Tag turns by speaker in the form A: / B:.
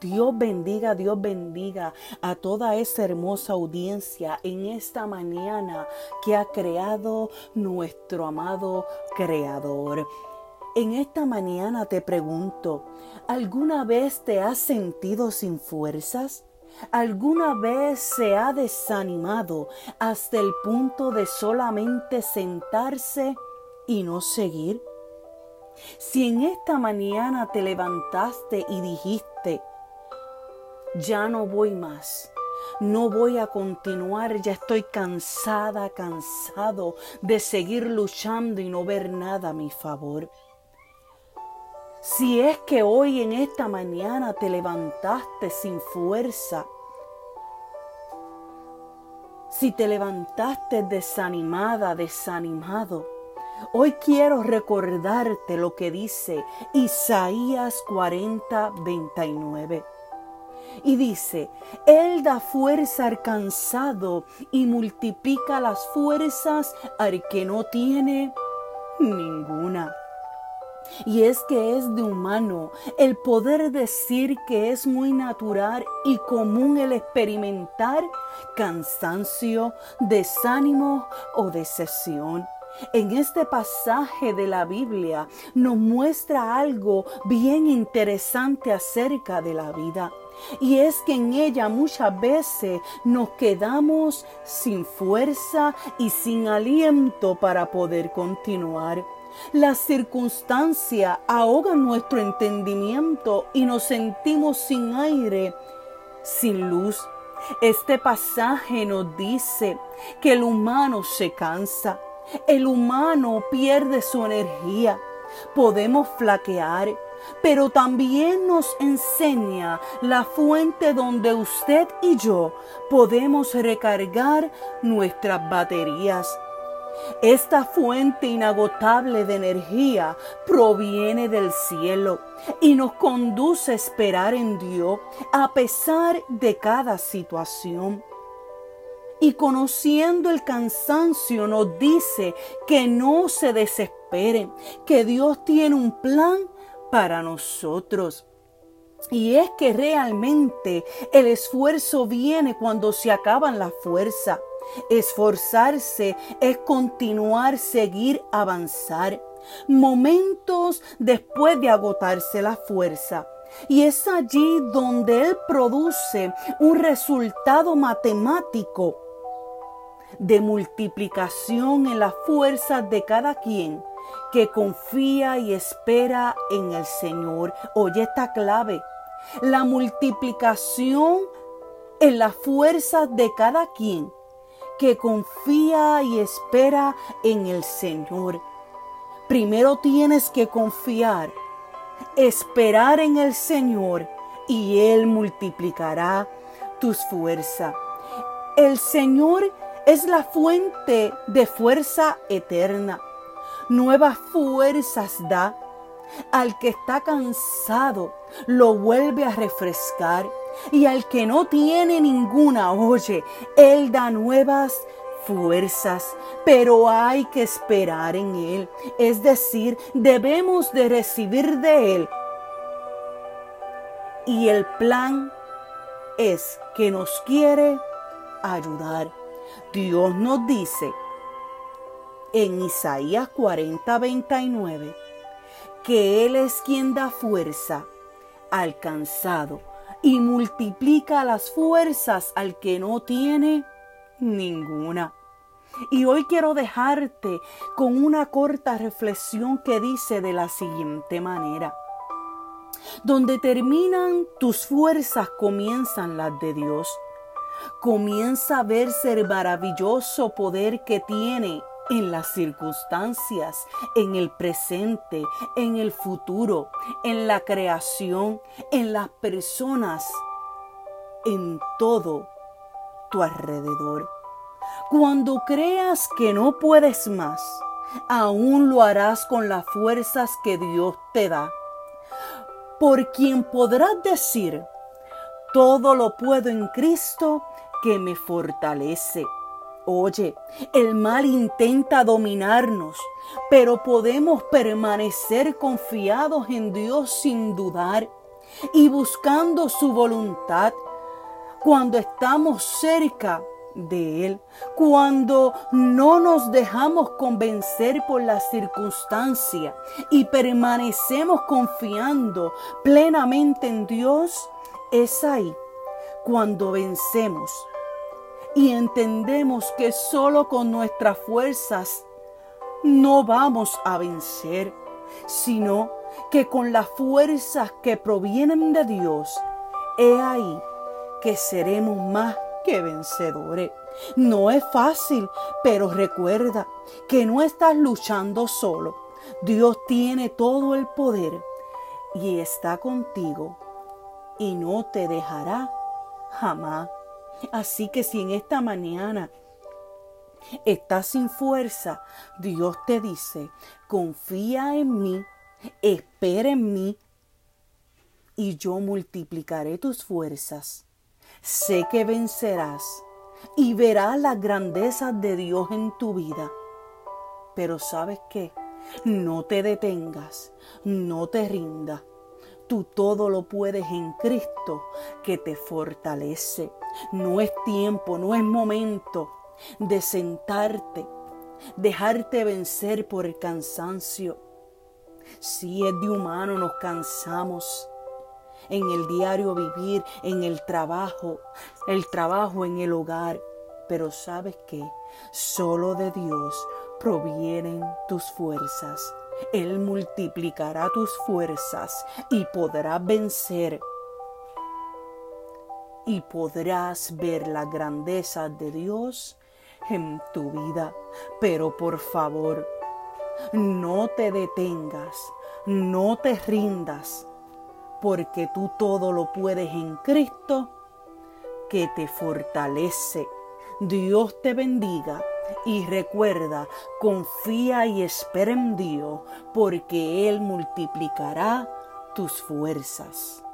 A: Dios bendiga, Dios bendiga a toda esa hermosa audiencia en esta mañana que ha creado nuestro amado Creador. En esta mañana te pregunto, ¿alguna vez te has sentido sin fuerzas? ¿Alguna vez se ha desanimado hasta el punto de solamente sentarse y no seguir? Si en esta mañana te levantaste y dijiste, ya no voy más, no voy a continuar, ya estoy cansada, cansado de seguir luchando y no ver nada a mi favor. Si es que hoy en esta mañana te levantaste sin fuerza, si te levantaste desanimada, desanimado, Hoy quiero recordarte lo que dice Isaías 40, 29. Y dice, Él da fuerza al cansado y multiplica las fuerzas al que no tiene ninguna. Y es que es de humano el poder decir que es muy natural y común el experimentar cansancio, desánimo o decepción. En este pasaje de la Biblia nos muestra algo bien interesante acerca de la vida. Y es que en ella muchas veces nos quedamos sin fuerza y sin aliento para poder continuar. Las circunstancias ahogan nuestro entendimiento y nos sentimos sin aire, sin luz. Este pasaje nos dice que el humano se cansa, el humano pierde su energía. Podemos flaquear, pero también nos enseña la fuente donde usted y yo podemos recargar nuestras baterías. Esta fuente inagotable de energía proviene del cielo y nos conduce a esperar en Dios a pesar de cada situación y conociendo el cansancio nos dice que no se desesperen, que Dios tiene un plan para nosotros. Y es que realmente el esfuerzo viene cuando se acaban las fuerzas. Esforzarse es continuar, seguir, avanzar. Momentos después de agotarse la fuerza. Y es allí donde Él produce un resultado matemático de multiplicación en las fuerzas de cada quien que confía y espera en el Señor. Oye esta clave. La multiplicación en las fuerzas de cada quien que confía y espera en el Señor. Primero tienes que confiar, esperar en el Señor y Él multiplicará tus fuerzas. El Señor es la fuente de fuerza eterna. Nuevas fuerzas da. Al que está cansado, lo vuelve a refrescar. Y al que no tiene ninguna, oye, Él da nuevas fuerzas, pero hay que esperar en Él. Es decir, debemos de recibir de Él. Y el plan es que nos quiere ayudar. Dios nos dice en Isaías 40, 29 que Él es quien da fuerza al cansado y multiplica las fuerzas al que no tiene ninguna. Y hoy quiero dejarte con una corta reflexión que dice de la siguiente manera. Donde terminan tus fuerzas comienzan las de Dios comienza a verse el maravilloso poder que tiene en las circunstancias, en el presente, en el futuro, en la creación, en las personas, en todo tu alrededor. Cuando creas que no puedes más, aún lo harás con las fuerzas que Dios te da. Por quien podrás decir, todo lo puedo en Cristo que me fortalece. Oye, el mal intenta dominarnos, pero podemos permanecer confiados en Dios sin dudar. y buscando su voluntad, cuando estamos cerca de Él, cuando no nos dejamos convencer por la circunstancia y permanecemos confiando plenamente en Dios, es ahí cuando vencemos y entendemos que solo con nuestras fuerzas no vamos a vencer, sino que con las fuerzas que provienen de Dios, he ahí que seremos más que vencedores. No es fácil, pero recuerda que no estás luchando solo. Dios tiene todo el poder y está contigo y no te dejará jamás. Así que si en esta mañana estás sin fuerza, Dios te dice, confía en mí, espera en mí y yo multiplicaré tus fuerzas. Sé que vencerás y verás las grandezas de Dios en tu vida. Pero sabes qué, no te detengas, no te rindas. Tú todo lo puedes en Cristo que te fortalece. No es tiempo, no es momento de sentarte, dejarte vencer por el cansancio. Si es de humano, nos cansamos en el diario vivir, en el trabajo, el trabajo en el hogar. Pero sabes que solo de Dios provienen tus fuerzas. Él multiplicará tus fuerzas y podrás vencer. Y podrás ver la grandeza de Dios en tu vida. Pero por favor, no te detengas, no te rindas, porque tú todo lo puedes en Cristo que te fortalece. Dios te bendiga y recuerda, confía y espera en Dios, porque Él multiplicará tus fuerzas.